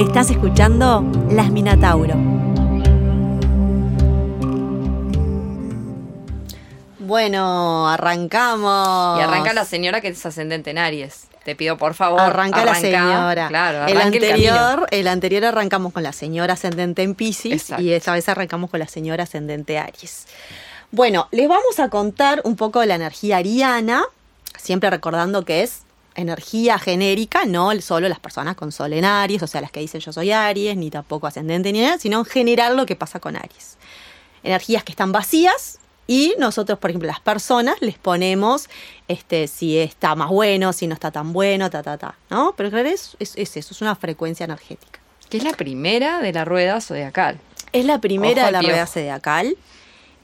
Estás escuchando Las Minatauro. Bueno, arrancamos. Y arranca la señora que es ascendente en Aries. Te pido por favor. Arranca, la señora. Claro, el anterior, el el, anterior arrancamos con la señora ascendente en Pisces Exacto. y esta vez arrancamos con la señora ascendente Aries. Bueno, les vamos a contar un poco de la energía ariana, siempre recordando que es energía genérica, no solo las personas con sol en Aries, o sea, las que dicen yo soy Aries, ni tampoco ascendente ni nada, sino en general lo que pasa con Aries. Energías que están vacías y nosotros, por ejemplo, las personas les ponemos este, si está más bueno, si no está tan bueno, ta, ta, ta, ¿no? Pero en realidad es, es- es eso, es una frecuencia energética. Que es la primera de la rueda zodiacal. Es la primera Ojo de la rueda zodiacal.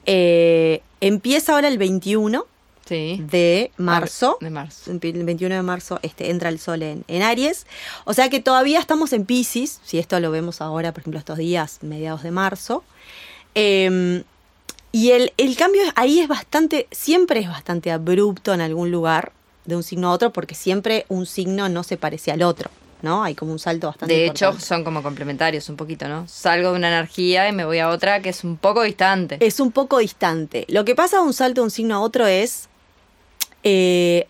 Eh, empieza ahora el 21 Sí. de marzo. De marzo. El 21 de marzo este, entra el sol en, en Aries. O sea que todavía estamos en Pisces, si esto lo vemos ahora, por ejemplo, estos días, mediados de marzo. Eh, y el, el cambio ahí es bastante, siempre es bastante abrupto en algún lugar, de un signo a otro, porque siempre un signo no se parece al otro, ¿no? Hay como un salto bastante De hecho, importante. son como complementarios un poquito, ¿no? Salgo de una energía y me voy a otra que es un poco distante. Es un poco distante. Lo que pasa de un salto de un signo a otro es. Eh,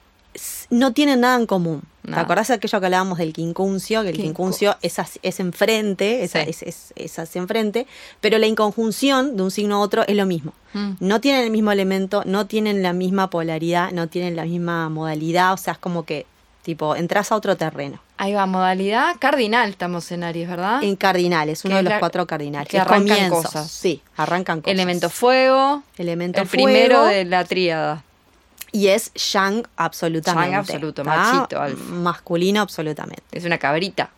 no tienen nada en común. ¿Te Nada. acordás de aquello que hablábamos del quincuncio? Que el Quincu- quincuncio es, es enfrente, es, Sí. es, es- es hacia enfrente, pero la inconjunción de un signo a otro es lo mismo. Mm. No tienen el mismo elemento, no tienen la misma polaridad, no tienen la misma modalidad, o sea, es como que, tipo, entras a otro terreno. Ahí va, modalidad cardinal estamos en Aries, ¿verdad? En cardinales, uno Que de los la- cuatro cardinales. que Es arrancan comienzos. cosas. Sí, arrancan cosas. Elemento fuego. Elemento el primero de la tríada. Y es yang absolutamente. Yang absoluto, ¿tá? machito, alfa. Masculino absolutamente. Es una cabrita.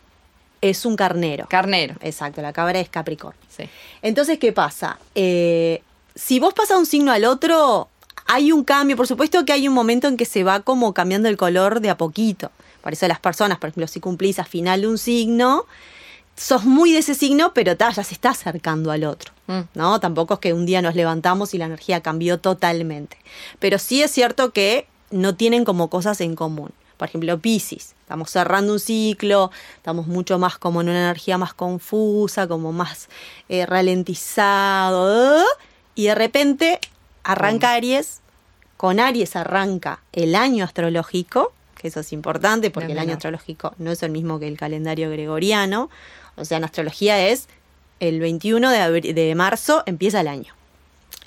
Es un carnero. Carnero. Exacto, la cabra es Capricornio. Sí. Entonces, ¿qué pasa? Eh, si vos pasas un signo al otro, hay un cambio. Por supuesto que hay un momento en que se va como cambiando el color de a poquito. Por eso las personas, por ejemplo, si cumplís a final de un signo, sos muy de ese signo, pero ta, ya se está acercando al otro. Mm. ¿no? Tampoco es que un día nos levantamos y la energía cambió totalmente. Pero sí es cierto que no tienen como cosas en común. Por ejemplo, Pisces, estamos cerrando un ciclo, estamos mucho más como en una energía más confusa, como más eh, ralentizado, y de repente arranca Aries, con Aries arranca el año astrológico, que eso es importante porque el año astrológico no es el mismo que el calendario gregoriano, o sea, en astrología es el 21 de, de marzo empieza el año.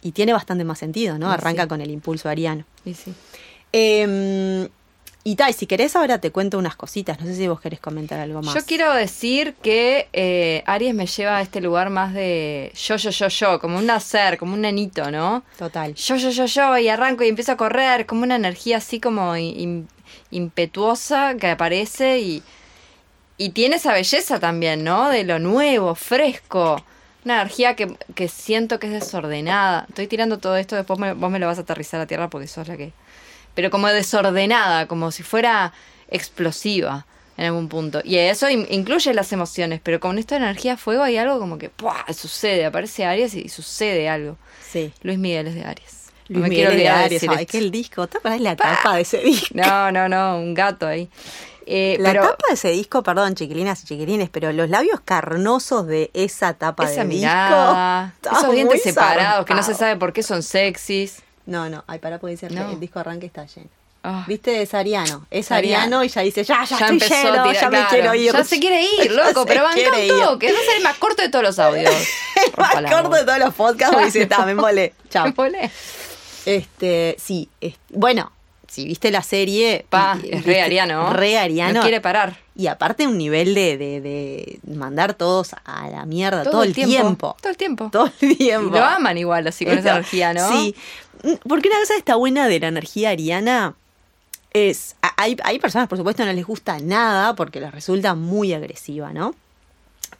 Y tiene bastante más sentido, ¿no? Y Arranca sí. con el impulso ariano. Y sí. Eh, y Tai, si querés ahora te cuento unas cositas. No sé si vos querés comentar algo más. Yo quiero decir que eh, Aries me lleva a este lugar más de yo, yo, yo, yo, como un nacer, como un nenito, ¿no? Total. Yo, yo, yo, yo, y arranco y empiezo a correr, como una energía así como im- impetuosa que aparece y, y tiene esa belleza también, ¿no? De lo nuevo, fresco. Una energía que, que siento que es desordenada. Estoy tirando todo esto, después me- vos me lo vas a aterrizar a tierra porque sos la que... Pero como desordenada, como si fuera explosiva en algún punto. Y eso in- incluye las emociones, pero con esta energía fuego hay algo como que ¡pua! sucede, aparece Aries y sucede algo. Sí. Luis Miguel es de Aries. No Luis me Miguel quiero es de Aries. Ay, que el disco. ¿Te acordás la tapa de ese disco? No, no, no, un gato ahí. Eh, La pero tapa de ese disco, perdón, chiquilinas y chiquilines, pero los labios carnosos de esa tapa esa de mirada, disco. esos dientes separados que no se sabe por qué son sexys. No, no, ay, para puede ser No. el disco arranque está lleno. Ah, ¿Viste? Es ariano. Es Ariano. ariano y ya dice, ya, ya, ya estoy lleno, tirar, ya me claro, quiero ir. Ya se quiere ir, loco, pero banca un toque. Ser el más corto de todos los audios. Más corto de todos los podcasts porque dice, está, me mole. Chao. Me volé. Este, sí, es- bueno, si viste la serie. Pa, y- es re ariano. Re ariano. No quiere parar. Y aparte un nivel de, de, de mandar todos a la mierda todo, el tiempo. Todo el tiempo. Todo el Y tiempo. lo aman igual, así con esa energía, ¿no? Sí, Mm, porque una cosa está buena de la energía ariana es, hay, hay personas, por supuesto, no les gusta nada porque les resulta muy agresiva, ¿no?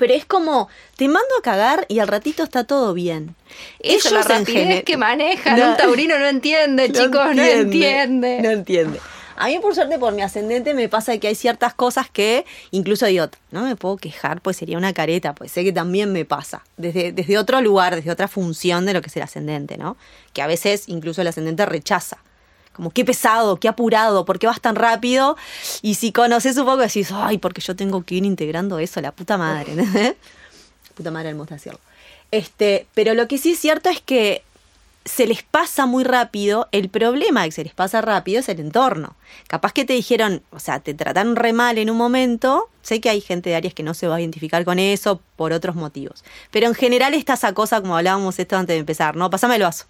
Pero es como, te mando a cagar y al ratito está todo bien. Eso, la Ellos en rapidez que manejan. No. Un taurino no entiende, chicos, no entiende. No entiende. A mí, por suerte, por mi ascendente, me pasa que hay ciertas cosas que incluso digo, no me puedo quejar, pues sería una careta, pues sé que también me pasa, desde, desde otro lugar, desde otra función de lo que es el ascendente, ¿no? Que a veces incluso el ascendente rechaza Como qué pesado, qué apurado, por qué vas tan rápido. Y si conoces un poco decís, ay, porque yo tengo que ir integrando eso, la puta madre. puta madre hermosa decirlo. Este, pero lo que sí es cierto es que se les pasa muy rápido, el problema de que se les pasa rápido es el entorno. Capaz que te dijeron, o sea, te trataron re mal en un momento, sé que hay gente de Aries que no se va a identificar con eso por otros motivos, pero en general está esa cosa, como hablábamos esto antes de empezar, no, pasame el vaso.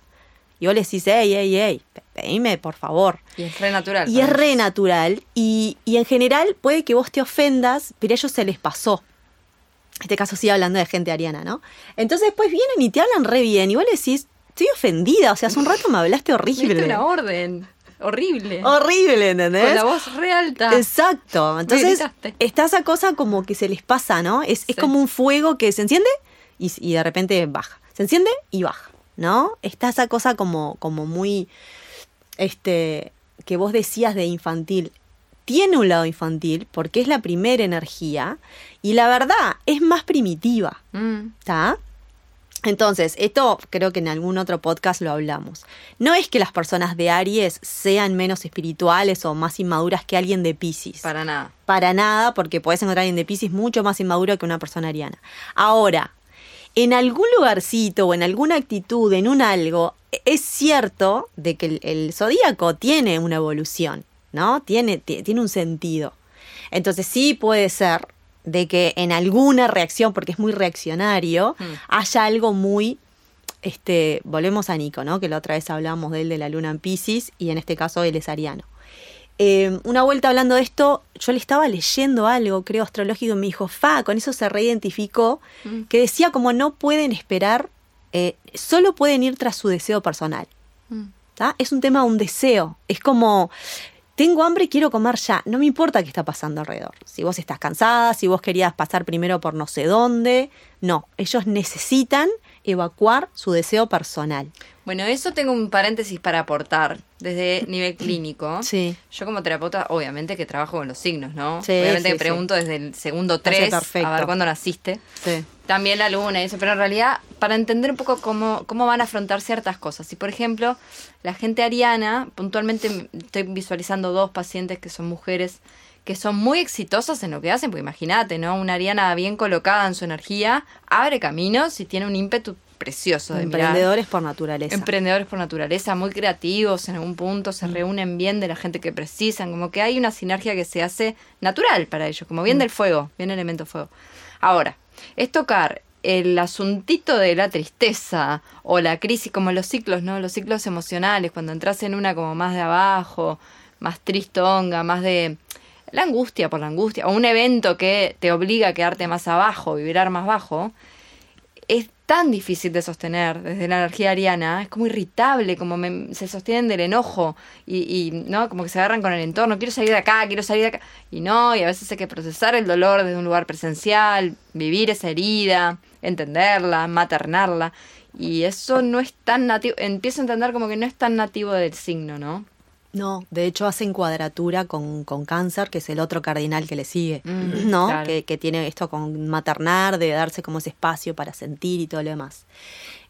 Y vos le decís, ey, ey, ey, pedime, por favor. Y es re natural. Y es re natural, y, y en general puede que vos te ofendas, pero a ellos se les pasó. En este caso sí hablando de gente ariana, ¿no? Entonces después vienen y te hablan re bien, y vos le decís, estoy ofendida, o sea, hace un rato me hablaste horrible. Diste una orden. Horrible. Horrible, ¿entendés? Con la voz re alta. Exacto. Entonces, está esa cosa como que se les pasa, ¿no? Es, es como un fuego que se enciende y, y de repente baja. Se enciende y baja, ¿no? Está esa cosa como, como muy, este, que vos decías de infantil. Tiene un lado infantil porque es la primera energía y la verdad es más primitiva. Mm. ¿Está? Entonces, esto creo que en algún otro podcast lo hablamos. No es que las personas de Aries sean menos espirituales o más inmaduras que alguien de Pisces. Para nada. Para nada, porque puedes encontrar a alguien de Pisces mucho más inmaduro que una persona ariana. Ahora, en algún lugarcito o en alguna actitud, en un algo, es cierto de que el, el zodíaco tiene una evolución, ¿no? Tiene, ti- tiene un sentido. Entonces sí puede ser de que en alguna reacción, porque es muy reaccionario, Mm. haya algo muy, este, volvemos a Nico, ¿no? Que la otra vez hablábamos de él de la luna en Pisces y en este caso él es ariano. Eh, una vuelta hablando de esto, yo le estaba leyendo algo, creo, astrológico, y me dijo, fa, con eso se reidentificó, Mm. que decía como no pueden esperar, eh, solo pueden ir tras su deseo personal. Mm. Es un tema de un deseo. Es como, tengo hambre y quiero comer ya. No me importa qué está pasando alrededor. Si vos estás cansada, si vos querías pasar primero por no sé dónde. No, ellos necesitan evacuar su deseo personal. Bueno, eso tengo un paréntesis para aportar desde nivel clínico. Sí. Yo como terapeuta, obviamente que trabajo con los signos, ¿no? Sí, obviamente sí, que pregunto desde el segundo Parece 3 perfecto. a ver cuándo naciste. Sí. También la luna y eso, pero en realidad para entender un poco cómo, cómo van a afrontar ciertas cosas. Si por ejemplo, la gente ariana, puntualmente estoy visualizando dos pacientes que son mujeres que son muy exitosas en lo que hacen, porque imagínate, ¿no? Una ariana bien colocada en su energía abre caminos y tiene un ímpetu precioso de mirar. Emprendedores por naturaleza. Emprendedores por naturaleza, muy creativos en algún punto, se reúnen bien de la gente que precisan, como que hay una sinergia que se hace natural para ellos, como bien del fuego, bien elemento fuego. Ahora, es tocar el asuntito de la tristeza o la crisis, como los ciclos, ¿no? Los ciclos emocionales, cuando entras en una como más de abajo, más tristonga, más de la angustia por la angustia, o un evento que te obliga a quedarte más abajo, vibrar más bajo, es tan difícil de sostener desde la energía ariana, es como irritable, como me- se sostienen del enojo y, y, no como que se agarran con el entorno, quiero salir de acá, quiero salir de acá, y no, y a veces hay que procesar el dolor desde un lugar presencial, vivir esa herida, entenderla, maternarla, y eso no es tan nativo, empiezo a entender como que no es tan nativo del signo, ¿no? No, de hecho hacen cuadratura con, con cáncer, que es el otro cardinal que le sigue, Mm, ¿no? claro. Que, que tiene esto con maternar, de darse como ese espacio para sentir y todo lo demás.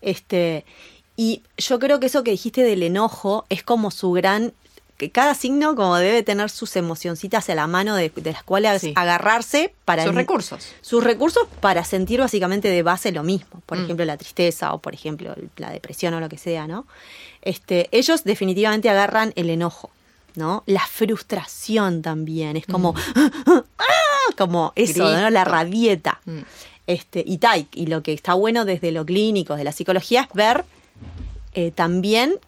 Este, y yo creo que eso que dijiste del enojo es como su gran que cada signo como debe tener sus emocioncitas a la mano de, de las cuales Sí. agarrarse para Sus recursos. sus recursos para sentir básicamente de base lo mismo. Por Mm. ejemplo, la tristeza o, por ejemplo, la depresión o lo que sea, ¿no? Este, ellos definitivamente agarran el enojo, ¿no? La frustración también. Es como, ¡ah! como eso, ¿no? La rabieta. Mm. Este, y, tai, y lo que está bueno desde lo clínico, de la psicología, es ver eh, también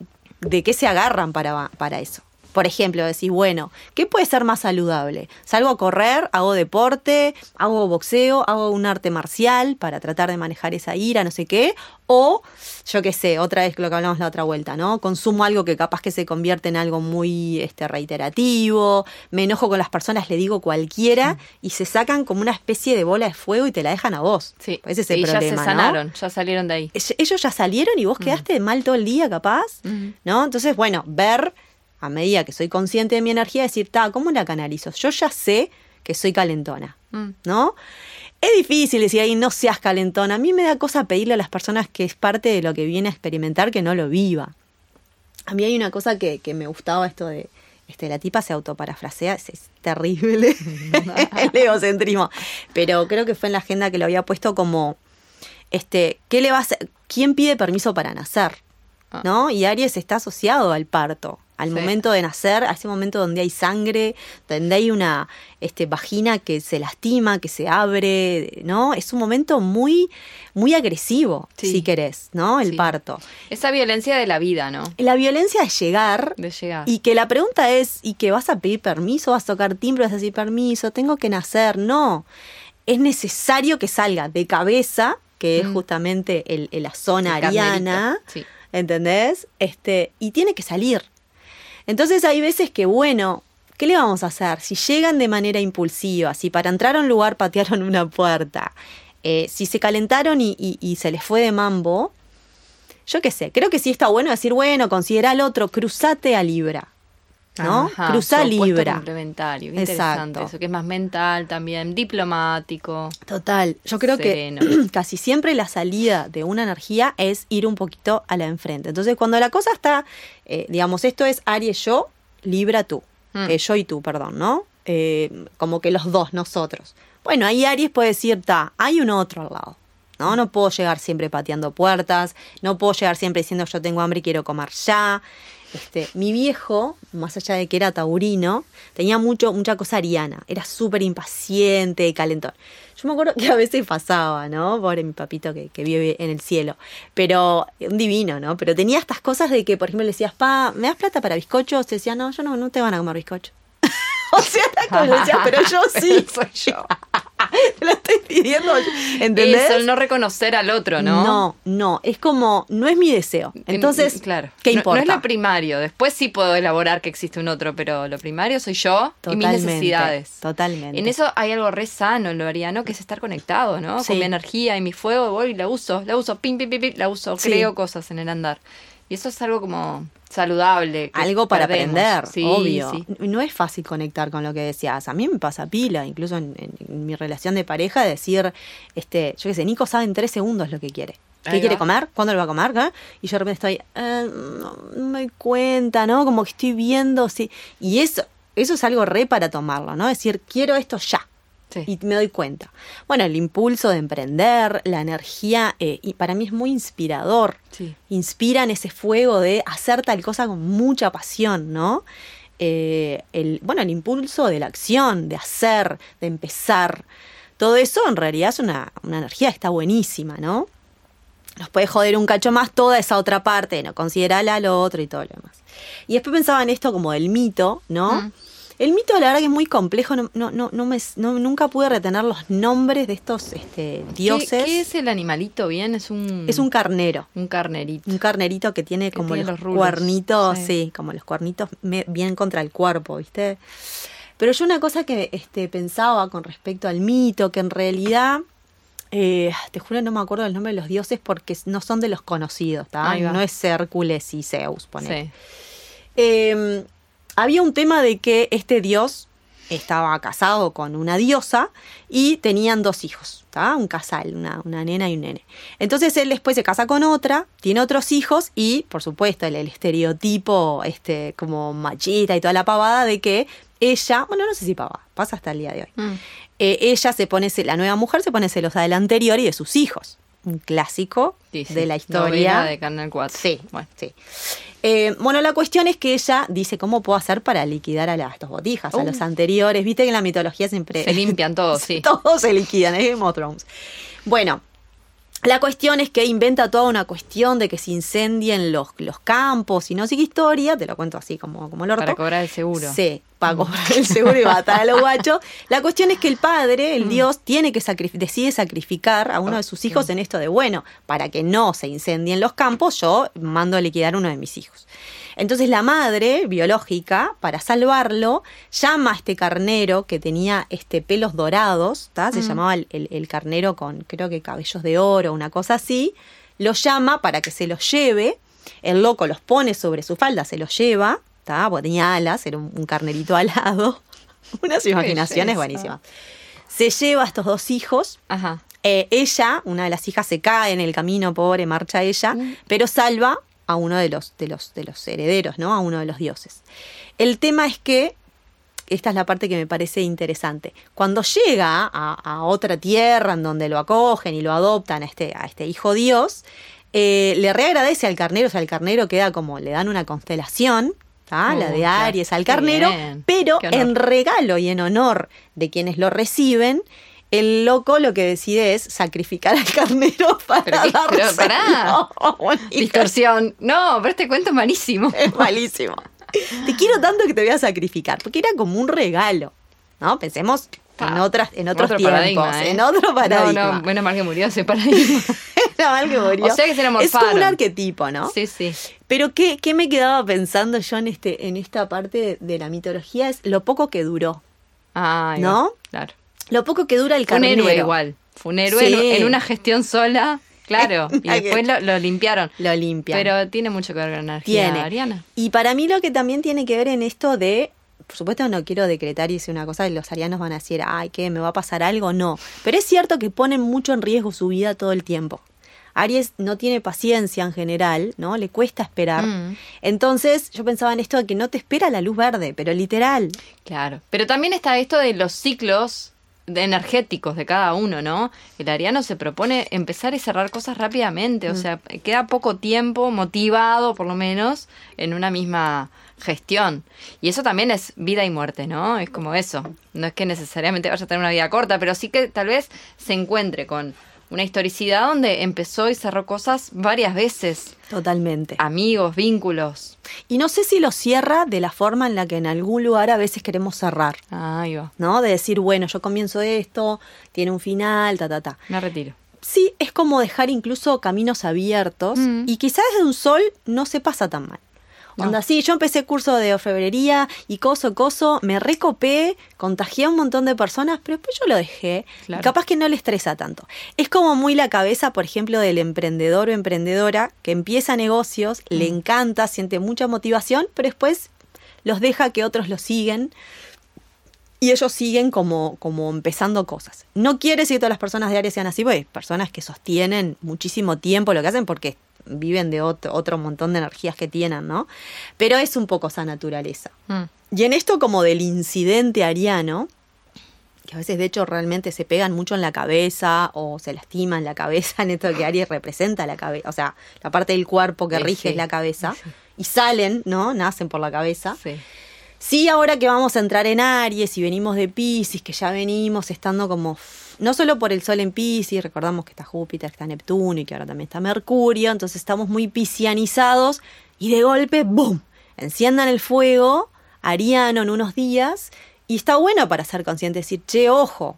de qué se agarran para, para eso. Por ejemplo, decís, bueno, ¿qué puede ser más saludable? Salgo a correr, hago deporte, hago boxeo, hago un arte marcial para tratar de manejar esa ira, no sé qué. O, yo qué sé, otra vez lo que hablamos la otra vuelta, ¿no? Consumo algo que capaz que se convierte en algo muy este, reiterativo, me enojo con las personas, le digo cualquiera, y se sacan como una especie de bola de fuego y te la dejan a vos. Sí, Ese es el y problema, ya se ¿no? sanaron, ya salieron de ahí. Ell- ellos ya salieron y vos quedaste mal todo el día, capaz, Ujú. ¿no? Entonces, bueno, ver a medida que soy consciente de mi energía, decir, ta, ¿cómo la canalizo? Yo ya sé que soy calentona, Mm. ¿no? Es difícil decir ahí, no seas calentona. A mí me da cosa pedirle a las personas que es parte de lo que viene a experimentar que no lo viva. A mí hay una cosa que, que me gustaba esto de, este, la tipa se autoparafrasea, es, es terrible el egocentrismo. Pero creo que fue en la agenda que lo había puesto como, este, ¿qué le va a hacer? ¿Quién pide permiso para nacer? Ah. ¿No? Y Aries está asociado al parto, al Sí. momento de nacer, a ese momento donde hay sangre, donde hay una este, vagina que se lastima, que se abre, ¿no? Es un momento muy, muy agresivo, Sí. si querés, ¿no? El Sí. parto. Esa violencia de la vida, ¿no? La violencia es llegar De llegar. y que la pregunta es, ¿y que vas a pedir permiso? ¿Vas a tocar timbre? ¿Vas a decir permiso? ¿Tengo que nacer? No. Es necesario que salga de cabeza, que es Mm. justamente el, el- la zona El ariana, sí. ¿entendés? Este, y tiene que salir. Entonces hay veces que, bueno, ¿qué le vamos a hacer? Si llegan de manera impulsiva, si para entrar a un lugar patearon una puerta, eh, si se calentaron y, y- y se les fue de mambo, yo qué sé, creo que sí está bueno decir, bueno, considera al otro, cruzate a Libra. ¿No? Ajá, Cruzá Libra. complementario. Qué Exacto. Interesante eso, que es más mental también, diplomático. Total, yo creo Sereno. que casi siempre la salida de una energía es ir un poquito a la enfrente. Entonces, cuando la cosa está, eh, digamos, esto es Aries yo, Libra tú, Mm. Eh, yo y tú, perdón, ¿no? Eh, como que los dos, nosotros. Bueno, ahí Aries puede decir, ta, hay un otro al lado. ¿no? No puedo llegar siempre pateando puertas, no puedo llegar siempre diciendo yo tengo hambre y quiero comer ya. Este, mi viejo, más allá de que era taurino, tenía mucho, mucha cosa ariana, era súper impaciente calentón. Yo me acuerdo que a veces pasaba, ¿no? Pobre mi papito que, que vive en el cielo. Pero, un divino, ¿no? Pero tenía estas cosas de que, por ejemplo, le decías, pa, ¿me das plata para bizcochos? Te decía, no, yo no, no te van a comer bizcocho. o sea, era como decía, pero yo sí. Soy yo. Te lo estoy pidiendo. ¿Entendés? Eso, el no reconocer al otro, ¿no? No, no, es como, no es mi deseo. Entonces, claro. ¿qué importa? No, es lo primario. Después sí puedo elaborar que existe un otro, pero lo primario soy yo y mis necesidades. Totalmente. En eso hay algo re sano en lo ariano, que es estar conectado, ¿no? Sí. Con mi energía y mi fuego, voy y la uso, la uso, pim, pim, pim, pim, la uso, Sí. creo cosas en el andar. Y eso es algo como saludable. Algo para perdemos. aprender, Sí, obvio. sí. No es fácil conectar con lo que decías. A mí me pasa pila, incluso en, en- en mi relación de pareja, decir, este, yo qué sé, Nico sabe en tres segundos lo que quiere. ¿Qué Ahí quiere va. comer? ¿Cuándo lo va a comer? Y yo de repente estoy, eh, no, no me doy cuenta, ¿no? Como que estoy viendo, sí. Y eso, eso es algo re para tomarlo, ¿no? Decir, quiero esto ya. Sí. y me doy cuenta. Bueno, el impulso de emprender, la energía, eh, y para mí es muy inspirador. Sí. Inspiran ese fuego de hacer tal cosa con mucha pasión, ¿no? Eh, el, bueno, el impulso de la acción, de hacer, de empezar. Todo eso en realidad es una, una energía que está buenísima, ¿no? Nos puede joder un cacho más toda esa otra parte, ¿no? Considerarla lo otro y todo lo demás. Y después pensaba en esto como del mito, ¿no? Mm. El mito, la verdad que es muy complejo, no, no, no, no me, no- nunca pude retener los nombres de estos este, dioses. ¿Qué, qué es el animalito bien? Es un, Es un carnero. un carnerito. Un carnerito que tiene Que como tiene los, cuernitos, sí. sí. como los cuernitos me- bien contra el cuerpo, ¿viste? Pero yo una cosa que este, pensaba con respecto al mito, que en realidad, eh, te juro no me acuerdo el nombre de los dioses porque no son de los conocidos, ¿tá? Ahí va. No es Hércules y Zeus, ponele. Sí. Eh, había un tema de que este dios estaba casado con una diosa y tenían dos hijos, ¿tá? un casal, una, una nena y un nene. Entonces él después se casa con otra, tiene otros hijos y, por supuesto, el, el estereotipo este, como machista y toda la pavada de que ella, bueno, no sé si pavada, pasa hasta el día de hoy. Mm. Eh, ella se pone, la nueva mujer se pone celosa del anterior y de sus hijos. Un clásico Sí, sí. de la historia. de Canal 4. Sí, Bueno. sí. Eh, bueno, la cuestión es que ella dice cómo puedo hacer para liquidar a, las estos botijas, a los anteriores. Viste que en la mitología siempre... Se limpian todos, sí. Todos se liquidan, es Game of Thrones. Bueno, la cuestión es que inventa toda una cuestión de que se incendien los, los campos y no sigue historia, te lo cuento así como, como el orto. Para cobrar el seguro. Sí, para cobrar el seguro y matar a los guachos. La cuestión es que el padre, Mm. el dios, tiene que sacrif- decide sacrificar a uno de sus hijos en esto de, bueno, para que no se incendien los campos, yo mando a liquidar uno de mis hijos. Entonces la madre biológica, para salvarlo, llama a este carnero que tenía este pelos dorados, ¿tá? se Mm. llamaba el, el- el carnero con creo que cabellos de oro, una cosa así, lo llama para que se los lleve, el loco los pone sobre su falda, se los lleva, ¿tá? porque tenía alas, era un, un carnerito alado, unas imaginaciones buenísimas. Se lleva a estos dos hijos, Ajá. eh, ella, una de las hijas, se cae en el camino, pobre, marcha ella, Mm. pero salva a uno de los, de los, de los herederos, ¿no? A uno de los dioses. El tema es que, esta es la parte que me parece interesante, cuando llega a, otra tierra en donde lo acogen y lo adoptan a este, a este hijo dios, eh, le reagradece al carnero, o sea, el carnero queda como, le dan una constelación, la de Aries al carnero, pero en regalo y en honor de quienes lo reciben, el loco lo que decide es sacrificar al carnero para pero, pero pará. Distorsión. No, pero este cuento es malísimo. Es malísimo. te quiero tanto que te voy a sacrificar, porque era como un regalo. ¿No? Pensemos en otras, en otros tiempos, ¿eh? en otro paradigma. No, no, bueno, mal que murió ese paradigma. Era mal que murió. O sea que se Es como un arquetipo, ¿no? Sí, sí. Pero ¿qué, qué me quedaba pensando yo en este, en esta parte de la mitología? Es lo poco que duró. Ah, ¿no? Claro. Lo poco que dura el carnero. Un héroe igual. Fue un héroe en una gestión sola. Claro, y después lo, limpiaron. Lo limpian. Pero tiene mucho que ver con la energía tiene. ariana. Y para mí lo que también tiene que ver en esto de por supuesto no quiero decretar y decir una cosa, los arianos van a decir, ay, ¿qué? ¿Me va a pasar algo? No. Pero es cierto que ponen mucho en riesgo su vida todo el tiempo. Aries no tiene paciencia en general, ¿no? Le cuesta esperar. Mm. Entonces yo pensaba en esto de que no te espera la luz verde, pero literal. Claro. Pero también está esto de los ciclos energéticos de cada uno, ¿no? El ariano se propone empezar y cerrar cosas rápidamente, o mm. sea, queda poco tiempo motivado, por lo menos, en una misma gestión. Y eso también es vida y muerte, ¿no? Es como eso. No es que necesariamente vaya a tener una vida corta, pero sí que tal vez se encuentre con una historicidad donde empezó y cerró cosas varias veces. Totalmente. Amigos, vínculos. Y no sé si lo cierra de la forma en la que en algún lugar a veces queremos cerrar. Ah, ¿No? De decir, bueno, yo comienzo esto, tiene un final, ta, ta, ta. Me retiro. Sí, es como dejar incluso caminos abiertos mm. y quizás desde un sol no se pasa tan mal. Onda, sí, yo empecé curso de orfebrería y coso, coso, me recopé, contagié a un montón de personas, pero después yo lo dejé. Y capaz que no le estresa tanto. Es como muy la cabeza, por ejemplo, del emprendedor o emprendedora que empieza negocios, le mm. encanta, siente mucha motivación, pero después los deja que otros lo siguen y ellos siguen como, como empezando cosas. No quiere decir que todas las personas de Aries sean así, pues personas que sostienen muchísimo tiempo lo que hacen porque viven de otro, otro montón de energías que tienen, ¿no? Pero es un poco esa naturaleza. Mm. Y en esto como del incidente ariano, que a veces de hecho realmente se pegan mucho en la cabeza o se lastiman la cabeza en esto que Aries representa la cabeza, o sea, la parte del cuerpo que rige es la cabeza, y salen, ¿no? Nacen por la cabeza. Sí. Sí, ahora que vamos a entrar en Aries y venimos de Pisces, que ya venimos estando como no solo por el Sol en Pisces, recordamos que está Júpiter, que está Neptuno y que ahora también está Mercurio, entonces estamos muy piscianizados y de golpe, ¡boom! Enciendan el fuego, Ariano en unos días, y está bueno para ser consciente, decir, che, ojo,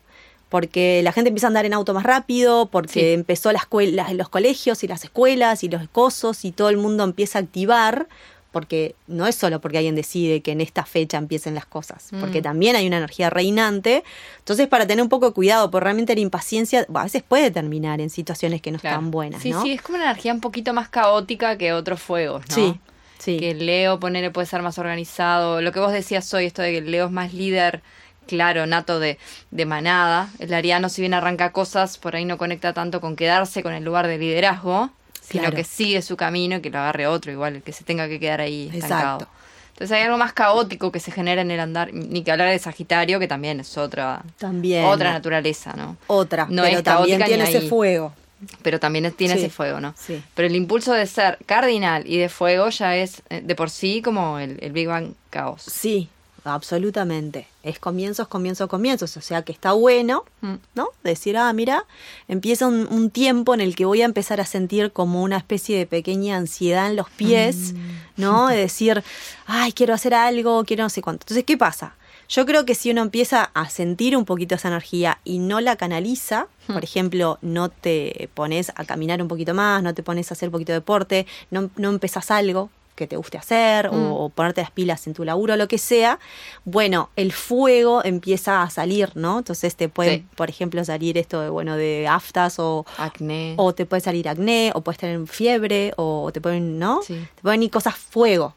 porque la gente empieza a andar en auto más rápido, porque empezó las, los colegios y las escuelas y los cosos y todo el mundo empieza a activar porque no es solo porque alguien decide que en esta fecha empiecen las cosas, porque mm. también hay una energía reinante. Entonces, para tener un poco de cuidado, porque realmente la impaciencia a veces puede terminar en situaciones que no están buenas. Sí, sí, es como una energía un poquito más caótica que otros fuegos, ¿no? Sí, sí. Que el Leo, ponerle, puede ser más organizado. Lo que vos decías hoy, esto de que el Leo es más líder claro, nato de, de, manada. El ariano, si bien arranca cosas, por ahí no conecta tanto con quedarse con el lugar de liderazgo sino que sigue su camino y que lo agarre otro, igual, el que se tenga que quedar ahí estancado. Exacto. Entonces hay algo más caótico que se genera en el andar, ni que hablar de Sagitario, que también es otra, también, otra naturaleza, ¿no? Otra, no pero es también tiene ese fuego. Pero también tiene ese fuego, ¿no? Sí. Pero el impulso de ser cardinal y de fuego ya es eh, de por sí como el, el Big Bang caos. Sí, absolutamente. Es comienzos, comienzos, comienzos. O sea que está bueno, mm. ¿no? Decir, ah, mira, empieza un, tiempo en el que voy a empezar a sentir como una especie de pequeña ansiedad en los pies, mm. ¿no? De decir, ay, quiero hacer algo, quiero no sé cuánto. Entonces, ¿qué pasa? Yo creo que si uno empieza a sentir un poquito esa energía y no la canaliza, mm. por ejemplo, no te pones a caminar un poquito más, no te pones a hacer un poquito de deporte, no, no empezás algo, que te guste hacer mm. o, ponerte las pilas en tu laburo, lo que sea, bueno, el fuego empieza a salir, ¿no? Entonces te puede, por ejemplo, salir esto de, bueno, de aftas o acné. O te puede salir acné, o puedes tener fiebre, o te pueden, ¿no? Te pueden ir cosas fuego.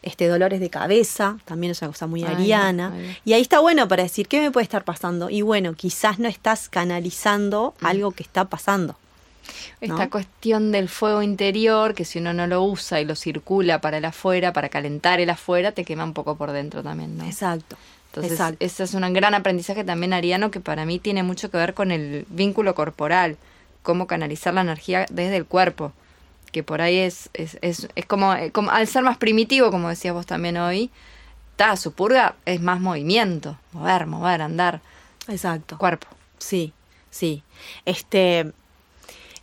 Este, dolores de cabeza, también es una cosa muy ariana. Y ahí está bueno para decir, ¿qué me puede estar pasando? Y bueno, quizás no estás canalizando mm. algo que está pasando. Esta cuestión del fuego interior, que si uno no lo usa y lo circula para el afuera, para calentar el afuera, te quema un poco por dentro también, ¿no? Exacto. Entonces, ese es un gran aprendizaje también ariano que para mí tiene mucho que ver con el vínculo corporal, cómo canalizar la energía desde el cuerpo, que por ahí es, es, es, es como, eh, como, al ser más primitivo, como decías vos también hoy, ta, su purga es más movimiento, mover, mover, andar. Exacto. Cuerpo. Sí, sí. Este,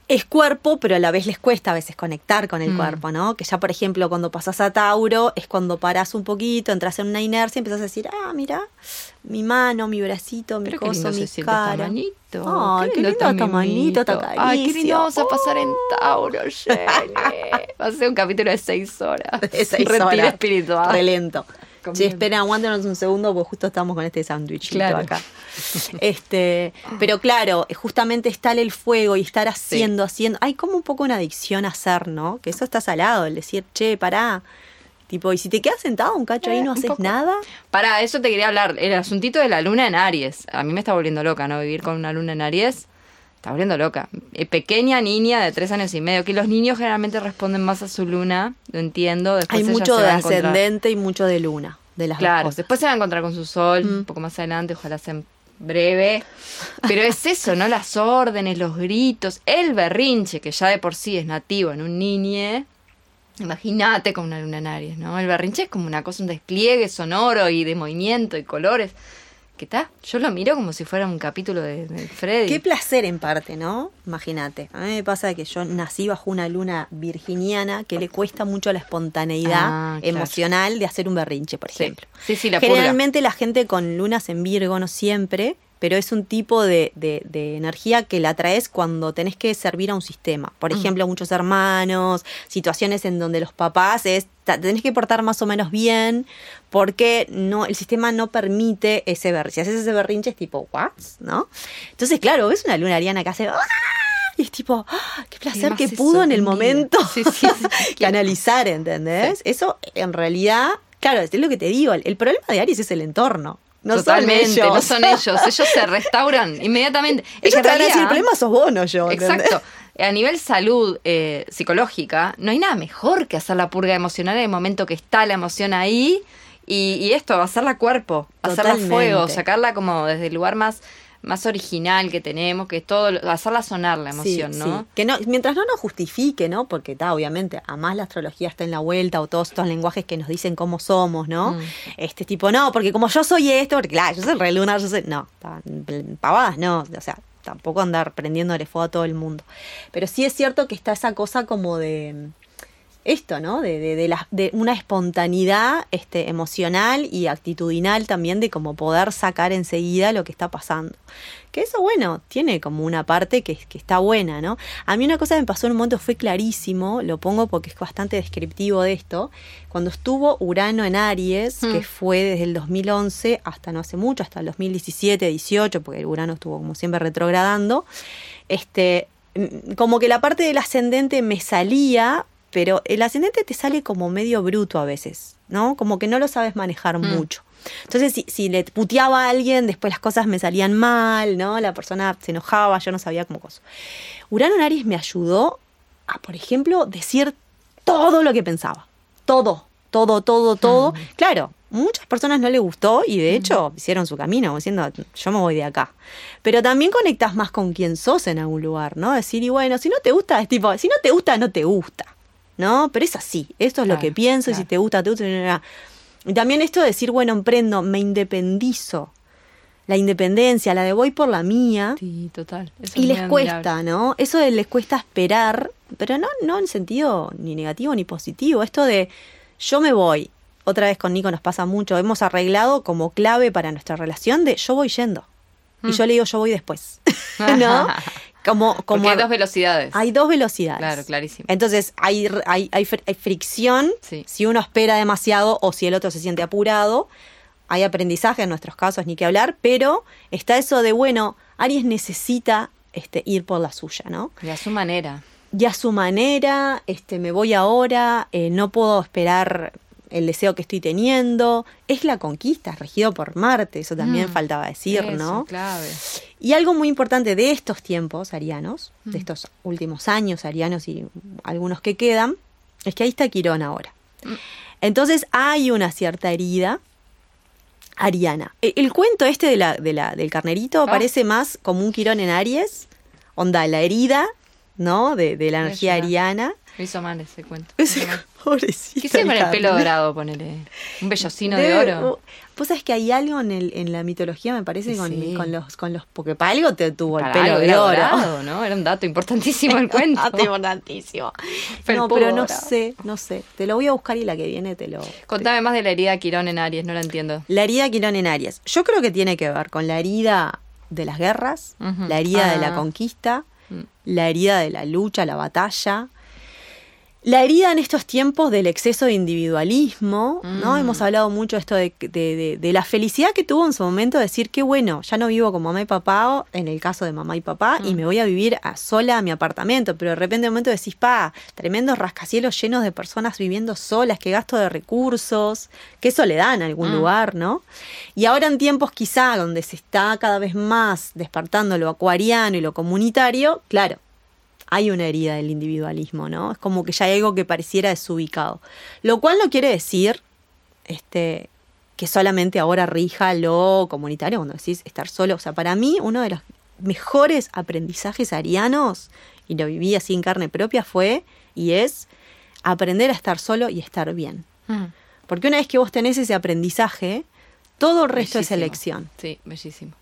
es cuerpo, pero a la vez les cuesta a veces conectar con el Mm. cuerpo, ¿no? Que ya, por ejemplo, cuando pasas a Tauro, es cuando paras un poquito, entras en una inercia y empiezas a decir, ah, mira, mi mano, mi bracito, mi coso, lindo mi cara. Ay, qué lindo esta Ay, qué lindo vamos a pasar en Tauro, Jenny. Va a ser un capítulo de seis horas. De seis Retiro horas. espiritual. Re Comiendo. esperen, aguántenos un segundo porque justo estamos con este sándwichito Claro. acá. Este, pero claro, justamente estar el fuego y estar haciendo, haciendo. Hay como un poco una adicción a hacer, ¿no? Que eso está salado, el decir, che, pará. Tipo, y si te quedas sentado un cacho ahí y no Eh, haces nada, Para eso te quería hablar. El asuntito de la luna en Aries. A mí me está volviendo loca, ¿no? Vivir con una luna en Aries. Está volviendo loca. Eh, pequeña niña de tres años y medio. Que los niños generalmente responden más a su luna. Lo entiendo. Después hay mucho de ascendente y mucho de luna, de las Claro, después se va a encontrar con su sol Mm. un poco más adelante, ojalá sea en breve. Pero es eso, ¿no? Las órdenes, los gritos, el berrinche, que ya de por sí es nativo en un niñe. Imagínate con una luna en Aries, ¿no? El berrinche es como una cosa, un despliegue sonoro y de movimiento y colores. ¿Qué tal? Yo lo miro como si fuera un capítulo de, de Freddy. Qué placer en parte, ¿no? Imagínate. A mí me pasa que yo nací bajo una luna virginiana que le cuesta mucho la espontaneidad Ah, claro. emocional de hacer un berrinche, por ejemplo. Sí, sí, la purga. Generalmente la gente con lunas en Virgo, no siempre, pero es un tipo de, de- de energía que la traes cuando tenés que servir a un sistema. Por Mm. ejemplo, muchos hermanos, situaciones en donde los papás es, tenés que portar más o menos bien porque no, el sistema no permite ese berrinche. Si haces ese berrinche es tipo, ¿what? ¿No? Entonces, claro, ves una luna ariana que hace... "Ah", Y es tipo, "Ah, qué placer que pudo en el momento Sí, sí, sí. canalizar, ¿entendés? Eso en realidad, claro, es lo que te digo, el, el problema de Aries es el entorno. No Totalmente, son ellos. no son ellos. Ellos se restauran inmediatamente. Es que Ellos en te van a decir, el problema sos vos, no yo. ¿entendés? Exacto. A nivel salud eh, psicológica, no hay nada mejor que hacer la purga emocional en el momento que está la emoción ahí. Y, y esto, hacerla cuerpo, hacerla Totalmente. fuego, sacarla como desde el lugar más, más original que tenemos, que es todo, hacerla sonar la emoción, Sí, ¿no? sí. Que no, mientras no nos justifique, ¿no? Porque está, obviamente, a más la astrología está en la vuelta, o todos estos lenguajes que nos dicen cómo somos, ¿no? Mm. Este tipo, no, porque como yo soy esto, porque claro, yo soy re lunar, yo soy. No, ta, pavadas, no. O sea, tampoco andar prendiéndole fuego a todo el mundo. Pero sí es cierto que está esa cosa como de esto, ¿no? De, de, de, la- de una espontaneidad este, emocional y actitudinal también de como poder sacar enseguida lo que está pasando. Que eso, bueno, tiene como una parte que, que está buena, ¿no? A mí una cosa que me pasó en un momento fue clarísimo, lo pongo porque es bastante descriptivo de esto, cuando estuvo Urano en Aries, Mm. que fue desde el 2011 hasta no hace mucho, hasta el 2017, 18, porque el Urano estuvo como siempre retrogradando, este, mm, como que la parte del ascendente me salía, pero el ascendente te sale como medio bruto a veces, ¿no? Como que no lo sabes manejar Mm. mucho. Entonces, si, si le puteaba a alguien, después las cosas me salían mal, ¿no? La persona se enojaba, yo no sabía cómo cosa. Urano en Aries me ayudó a, por ejemplo, decir todo lo que pensaba. Todo, todo, todo, todo. Mm. Claro, muchas personas no le gustó y de hecho hicieron su camino, diciendo, yo me voy de acá. Pero también conectas más con quien sos en algún lugar, ¿no? Decir, y bueno, si no te gusta, es tipo, si no te gusta, no te gusta. ¿No? Pero es así, esto es lo que pienso y si te gusta, te gusta. bla, bla, bla. Y también esto de decir, bueno, emprendo, me independizo. La independencia, la de voy por la mía. Sí, total. Eso Y es les cuesta. ¿no? Eso de les cuesta esperar, pero no, no en sentido ni negativo ni positivo. Esto de yo me voy, otra vez con Nico nos pasa mucho, hemos arreglado como clave para nuestra relación de yo voy yendo. Y Mm. yo le digo yo voy después. ¿No? Como, como Porque hay dos velocidades. hay dos velocidades. Claro, clarísimo. Entonces hay, hay, hay fr- hay fricción Sí. si uno espera demasiado o si el otro se siente apurado. Hay aprendizaje en nuestros casos, ni que hablar, pero está eso de, bueno, Aries necesita este, ir por la suya, ¿no? Y a su manera. Y a su manera, este, me voy ahora, eh, no puedo esperar el deseo que estoy teniendo, es la conquista, es regido por Marte, eso también Mm, faltaba decir, Eso, ¿no? clave. Y algo muy importante de estos tiempos arianos, Mm. de estos últimos años arianos y algunos que quedan, es que ahí está Quirón ahora. Mm. Entonces hay una cierta herida ariana. E- El, cuento este de la, de la- del carnerito Ah. parece más como un Quirón en Aries, onda la herida, ¿no? De, de la energía ariana. Me hizo mal ese cuento. Ese-. Pobrecita. Quise con el pelo dorado, ponele. Un vellocino de oro. Vos sabés que hay algo en, el, en la mitología, me parece, con, Sí. con los, con los. Porque para algo te tuvo el pelo de oro. dorado, ¿no? Era un dato importantísimo el cuento. Dato importantísimo. No, pero no sé, no sé. Te lo voy a buscar y la que viene te lo. Contame más de la herida Quirón en Aries, no la entiendo. La herida Quirón en Aries. Yo creo que tiene que ver con la herida de las guerras, la herida de la Ah. conquista, Mm. la herida de la lucha, la batalla. La herida en estos tiempos del exceso de individualismo, ¿no? Mm. Hemos hablado mucho esto de, de- de- de la felicidad que tuvo en su momento de decir que bueno, ya no vivo con mamá y papá, o en el caso de mamá y papá, y Mm. me voy a vivir a sola a mi apartamento, pero de repente de momento decís, pa, tremendos rascacielos llenos de personas viviendo solas, qué gasto de recursos, qué soledad en algún Mm. lugar, ¿no? Y ahora en tiempos quizá donde se está cada vez más despertando lo acuariano y lo comunitario, claro, hay una herida del individualismo, ¿no? Es como que ya hay algo que pareciera desubicado. Lo cual no quiere decir este, que solamente ahora rija lo comunitario, cuando decís estar solo. O sea, para mí uno de los mejores aprendizajes arianos, y lo viví así en carne propia, fue y es aprender a estar solo y estar bien. Mm. Porque una vez que vos tenés ese aprendizaje, todo el resto es elección. Sí, bellísimo.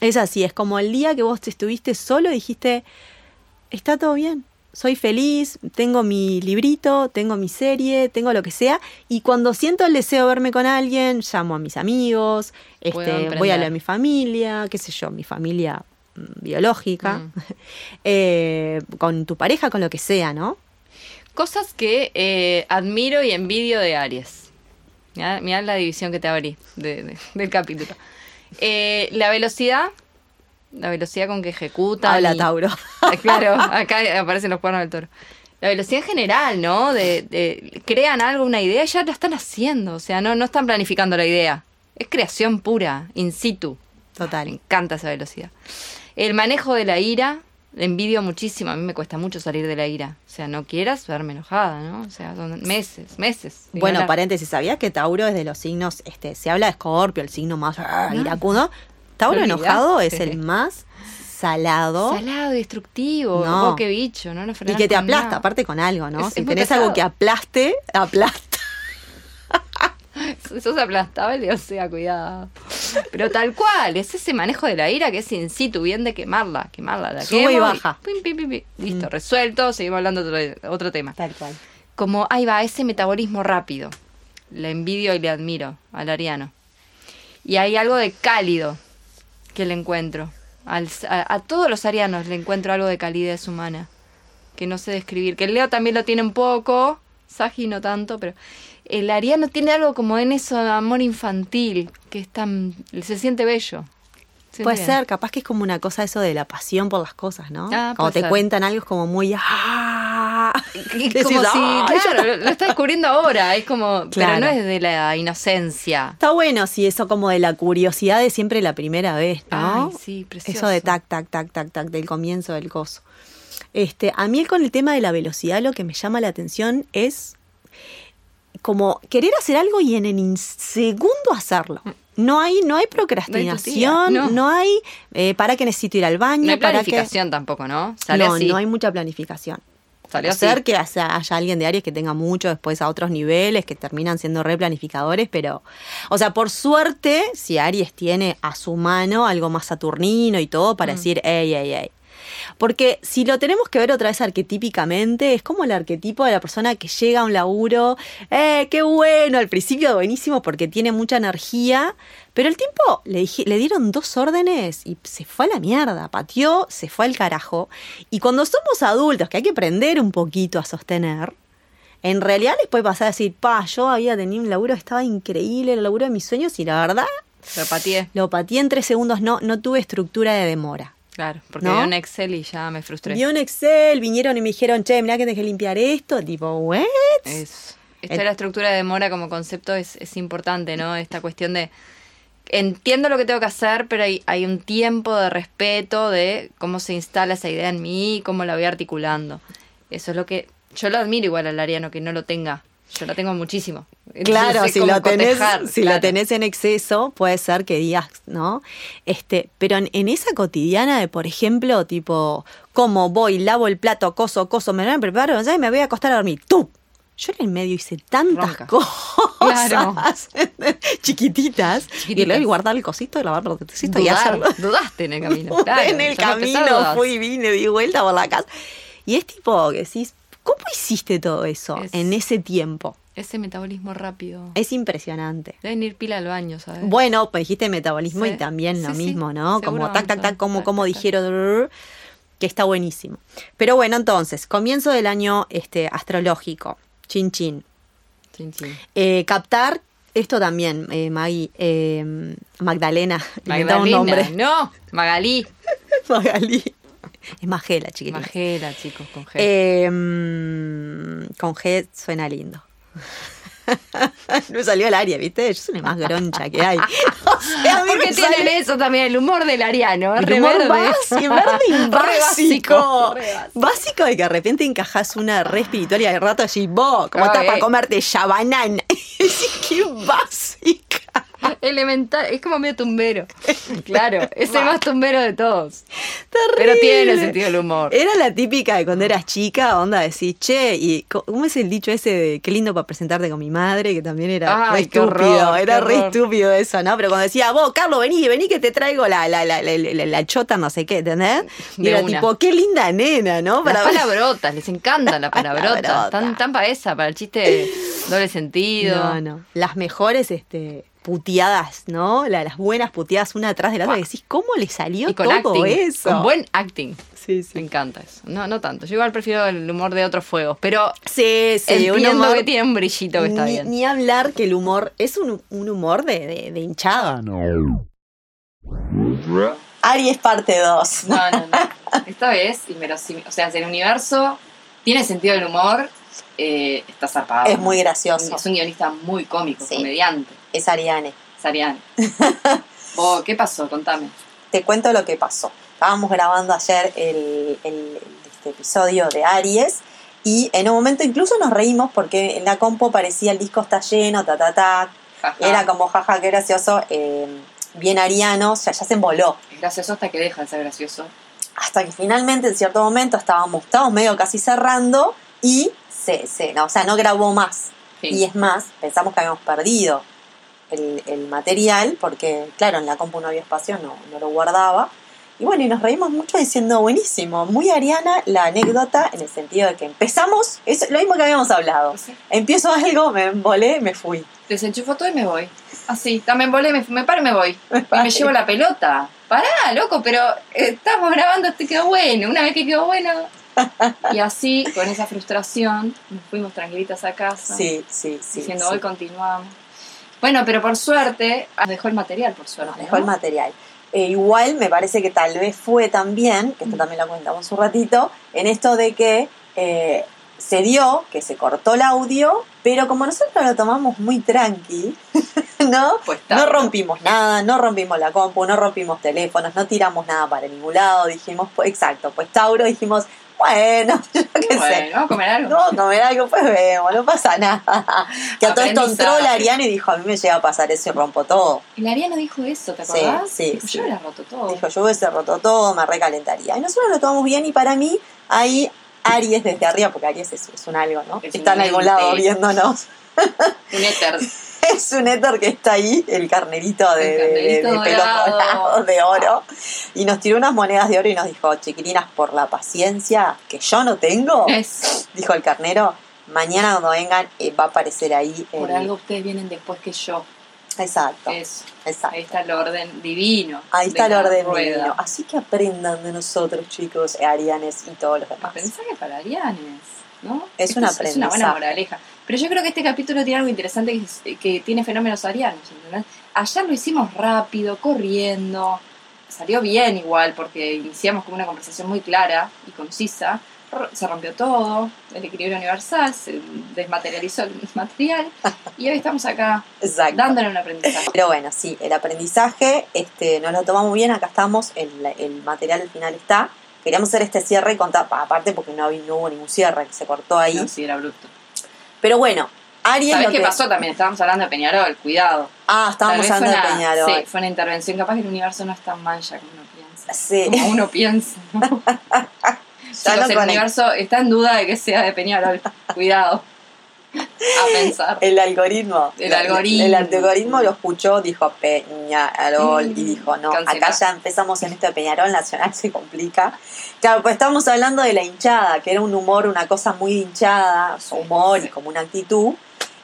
Es así, es como el día que vos te estuviste solo y dijiste, está todo bien, soy feliz, tengo mi librito, tengo mi serie, tengo lo que sea, y cuando siento el deseo de verme con alguien, llamo a mis amigos, este, voy a de mi familia, qué sé yo, mi familia mm, biológica, Mm. eh, con tu pareja, con lo que sea, ¿no? Cosas que eh, admiro y envidio de Aries. Mirá, mirá la división que te abrí de- de- del capítulo. Eh, la velocidad, la velocidad con que ejecutan. Habla y- Tauro. Ah, Claro, acá aparecen los cuernos del toro. La velocidad en general, ¿no? De, de- crean algo, una idea y ya la están haciendo. O sea, no, no están planificando la idea. Es creación pura, in situ. Me Total. encanta esa velocidad. El manejo de la ira, envidio muchísimo. A mí me cuesta mucho salir de la ira. O sea, no quieras verme enojada, ¿no? O sea, son meses, meses. Bueno, paréntesis, ¿sabías que Tauro es de los signos, este, se habla de Escorpio, el signo más ah, No. Tauro ¿Te enojado es el más salado. Salado y destructivo. No. Oh, qué bicho, ¿no? No Y que te aplasta, nada. aparte con algo, ¿no? Es- si es tenés algo que aplaste, aplasta. Sos aplastable, o sea, cuidado. Pero tal cual, es ese manejo de la ira que es in situ, bien de quemarla, quemarla, la Sube y baja. pim, pim, pim, pim. Listo, Mm. resuelto, seguimos hablando de otro, otro tema. Tal cual. Como ahí va, ese metabolismo rápido. Le envidio y le admiro al ariano. Y hay algo de cálido que le encuentro. Al- a, a todos los arianos le encuentro algo de calidez humana que no sé describir. Que el Leo también lo tiene un poco, Sagi no tanto, pero el ariano tiene algo como en eso de amor infantil, que es tan. se siente bello. Se Puede ser, capaz que es como una cosa eso de la pasión por las cosas, ¿no? Ah, Cuando te ser. cuentan algo es como muy... ¡ah! Es Decís, como si, "Ay, claro, lo, lo está descubriendo ahora, es como, Claro. pero no es de la inocencia. Está bueno, sí, eso como de la curiosidad de siempre la primera vez, ¿no? Ay, sí, precioso. Eso de tac, tac, tac, tac, tac, del comienzo del coso. Este, a mí con el tema de la velocidad lo que me llama la atención es como querer hacer algo y en el segundo hacerlo. No hay, no hay procrastinación, No hay no, tutía, hay eh, para que necesito ir al baño, No hay para que planificación tampoco, ¿no? Sale no, así. no hay mucha planificación. Salió A así. ser que haya, haya alguien de Aries que tenga mucho después a otros niveles, que terminan siendo replanificadores, pero, o sea, por suerte, si Aries tiene a su mano algo más saturnino y todo para Mm. decir, ey, ey, ey. Porque si lo tenemos que ver otra vez arquetípicamente, es como el arquetipo de la persona que llega a un laburo, eh, qué bueno, al principio buenísimo porque tiene mucha energía, pero el tiempo le, dije- le dieron dos órdenes y se fue a la mierda, pateó, se fue al carajo. Y cuando somos adultos, que hay que aprender un poquito a sostener, en realidad les puede pasar a decir, pa, yo había tenido un laburo, estaba increíble, el laburo de mis sueños y la verdad, Lo pateé. lo pateé en tres segundos, no, no tuve estructura de demora. Claro, porque ¿No? vi un Excel y ya me frustré. Vi un Excel, vinieron y me dijeron, che, mirá que tenés que limpiar esto. Tipo, ¿what? Es, Esto de la estructura de demora como concepto es, es importante, ¿no? Esta cuestión de entiendo lo que tengo que hacer, pero hay, hay un tiempo de respeto de cómo se instala esa idea en mí y cómo la voy articulando. Eso es lo que yo lo admiro igual al Ariano, que no lo tenga. Yo lo tengo muchísimo. Claro, si lo tenés, si claro. lo tenés en exceso, puede ser que digas, ¿no? Este, pero en, en esa cotidiana de, por ejemplo, tipo, como voy, lavo el plato, coso, coso, me me preparo, ya me voy a acostar a dormir. ¡Tú! Yo en el medio hice tantas Ronca. cosas Claro. chiquititas, y luego guardar el cosito, lavar los cositos y hacerlo. dudaste en el camino. claro. en el camino fui, vine, di vuelta por la casa. Y es tipo que decís, ¿cómo hiciste todo eso Es- en ese tiempo? Ese metabolismo rápido. Es impresionante. Deben ir pila al baño, ¿sabes? Bueno, pues dijiste metabolismo Sí. y también lo Sí, sí. mismo, ¿no? Como tac, tac, tac, como, como dijeron, que está buenísimo. Pero bueno, entonces, comienzo del año este, astrológico, chin chin. Eh, captar, esto también, eh, Maggie, eh, Magdalena, un Magdalena, nombre. No, Magalí. Magalí. Es Magela, chiquitita. Magela, chicos, con G. Eh, mm, con G suena lindo. no salió al área, ¿viste? Yo soy la más groncha que hay. O sea, Porque tienen sale- eso también, el humor del ariano. El re humor verde. básico, verde básico. re básico. Básico de que de repente encajas una re espiritual y al rato allí, vos, ¿cómo Ah, estás para eh. comerte ya banana? ¡Qué básica! Elemental, es como medio tumbero. Claro, es el más tumbero de todos. Terrible. Pero tiene sentido del humor. Era la típica de cuando eras chica, onda decir, che, y ¿cómo es el dicho ese de qué lindo para presentarte con mi madre? Que también era Ay, re qué estúpido, horror, era qué re horror. estúpido eso, ¿no? Pero cuando decía, vos, Carlos, vení, vení que te traigo la, la, la, la, chota, no sé qué, ¿entendés? Y De era una. tipo, qué linda nena, ¿no? Las palabrotas, les encanta la palabrota. Palabrota. Tan, tan para esa, para el chiste doble sentido. No, no. Las mejores este, puteadas, ¿no? La- las buenas puteadas una atrás de la otra. Decís, ¿cómo le salió Y con todo acting. eso? Con buen acting. Sí, Me sí. encanta eso. No, no tanto. Yo igual prefiero el humor de otros fuegos. Pero Sí, sí, un entiendo humor- que tiene un brillito que está ni, bien. ni hablar que el humor es un, un humor de, de, de hinchada. Aries parte 2. No, no, no. Esta vez, inverosímil. O sea, si el universo tiene sentido del humor, eh, está zarpado. Es muy gracioso. Es un guionista muy cómico, Sí. comediante. Es Ariane. Sarian. Vos, ¿Qué pasó? Contame. Te cuento lo que pasó. Estábamos grabando ayer el, el- este episodio de Aries y en un momento incluso nos reímos porque en la compo parecía el disco está lleno, ta, ta, ta. Jaja. Era como jaja, qué gracioso. eh, bien ariano, ya, ya se emboló. Es gracioso hasta que deja de ser gracioso. hasta que finalmente en cierto momento estábamos, estábamos medio casi cerrando y se, se no, o sea, no grabó más. Sí. Y es más, pensamos que habíamos perdido el, el material porque, claro, en la compu no había espacio, no, no lo guardaba. Y bueno, y nos reímos mucho diciendo, buenísimo, muy ariana la anécdota en el sentido de que empezamos, es lo mismo que habíamos hablado. Sí. Empiezo algo, me embolé, me fui. Desenchufo todo y me voy. Así, también volé, me, me paro y me voy. Y me llevo la pelota. Pará, loco, pero eh, estamos grabando, este quedó bueno. Una vez que quedó bueno. Y así, con esa frustración, nos fuimos tranquilitas a casa. Sí, sí, sí. diciendo, sí. hoy continuamos. Bueno, pero por suerte, nos dejó el material, por suerte. Nos dejó el material. Eh, igual me parece que tal vez fue también, que esto también lo comentamos un ratito, en esto de que eh, se dio, que se cortó el audio, pero como nosotros lo tomamos muy tranqui, ¿no? Pues está. No rompimos nada, no rompimos la compu, no rompimos teléfonos, no tiramos nada para ningún lado, dijimos, pues exacto, pues Tauro dijimos, bueno, yo qué sé, vamos a comer algo. no, comer algo, pues vemos, no pasa nada. Que a todo esto entró la Ariana y dijo, a mí me llega a pasar eso y rompo todo. El Ariano dijo eso, ¿te Sí, acordás? sí, Dijo, sí. Yo hubiera roto todo. Dijo, yo hubiese roto todo, me recalentaría. Y nosotros lo tomamos bien y para mí ahí Aries desde arriba, porque Aries es, es un algo, ¿no? Es está en algún lado viéndonos. Un éter. Es un éter que está ahí, el carnerito de, El de- de- carnerito de pelo dorado. dorado, de oro. Y nos tiró unas monedas de oro y nos dijo, chiquilinas, por la paciencia que yo no tengo, Es. dijo el carnero, mañana cuando vengan eh, va a aparecer ahí. Por algo ustedes vienen después que yo. Exacto, Es. exacto. Ahí está el orden divino. Ahí está el orden rueda. divino. Así que aprendan de nosotros, chicos, arianes y todos los demás. Aprendizaje para arianes, ¿no? Es Esto un Es una buena moraleja. Pero yo creo que este capítulo tiene algo interesante que, es- que tiene fenómenos arianos. ¿entendés? Ayer lo hicimos rápido, corriendo. Salió bien igual, porque iniciamos con una conversación muy clara y concisa. se rompió todo, el equilibrio universal, se desmaterializó el material y hoy estamos acá Exacto. dándole un aprendizaje. Pero bueno, sí, el aprendizaje este, nos lo tomamos bien, acá estamos, el, el material al final está. Queríamos hacer este cierre y contar, aparte porque no, había- no hubo ningún cierre, que se cortó ahí. No, sí, era bruto. Pero bueno, Aries. ¿Sabés qué que- pasó también? Estábamos hablando de Peñarol, cuidado. Ah, estábamos hablando de Peñarol. Sí, fue una intervención. Capaz que el universo no es tan mancha como uno piensa. Sí. Como uno piensa. Chicos, el universo está en duda de que sea de Peñarol. Cuidado. A pensar. El algoritmo. El algoritmo. El algoritmo lo escuchó, dijo Peñarol y dijo, no, acá ya empezamos en esto de Peñarol Nacional, se complica. Claro, pues estamos hablando de la hinchada, que era un humor, una cosa muy hinchada, su humor y como una actitud.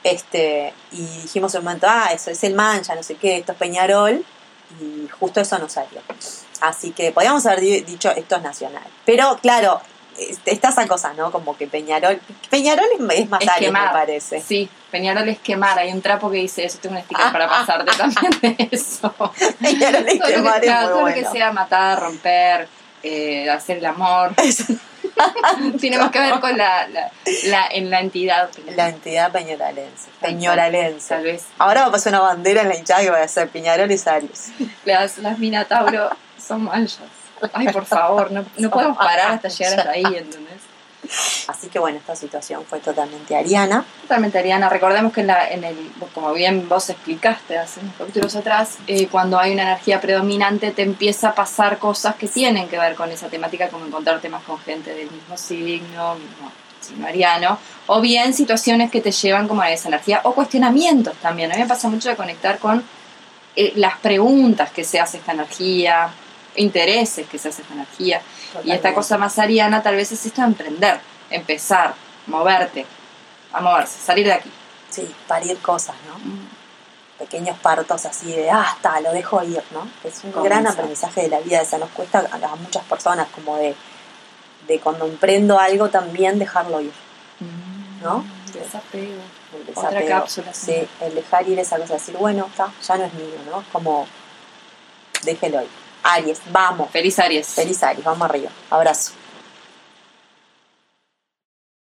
Este, y dijimos en un momento, ah, eso es el mancha, no sé qué, esto es Peñarol, y justo eso nos salió. Así que podríamos haber di- dicho esto es nacional. Pero claro, está esa cosa, ¿no? Como que Peñarol, Peñarol es, más Es me parece. Sí, Peñarol es quemar. Hay un trapo que dice eso. Tengo un sticker para pasarte también de eso. Peñarol es todo lo quemar que, es claro, muy todo lo bueno. que sea matar, romper, eh, hacer el amor. Tiene más que ver con la, la, la- en la entidad. La entidad peñoralense. Peñoralense. Tal vez. Ahora va a pasar una bandera en la hinchada que va a ser Peñarol y Aries. Las, las Minatauro son manchas. Ay, por favor, no, no podemos parar hasta llegar hasta ahí, ¿entendés? Así que bueno, esta situación fue totalmente ariana. Totalmente, Ariana. Recordemos que en, la, en el, como bien vos explicaste hace unos capítulos atrás, eh, cuando hay una energía predominante te empieza a pasar cosas que tienen que ver con esa temática, como encontrarte más con gente del mismo signo, mismo signo ariano, o bien situaciones que te llevan como a esa energía, o cuestionamientos también. A mí me pasa mucho de conectar con eh, las preguntas que se hace esta energía, intereses que se hace esta energía. Y esta cosa más ariana tal vez es esto de emprender, empezar, moverte, a moverse, salir de aquí. Sí, parir cosas, ¿no? Pequeños partos así de, ah, está, lo dejo ir, ¿no? Es un Comienza. gran aprendizaje de la vida. O sea, nos cuesta a, muchas personas como de, de cuando emprendo algo también dejarlo ir. ¿No? Desapego. El Otra desapego. cápsula, Sí, el dejar ir esa cosa, decir, bueno, está, ya no es mío, ¿no? Como, déjelo ir. Aries, vamos. Feliz Aries. Feliz Aries, vamos arriba. Abrazo.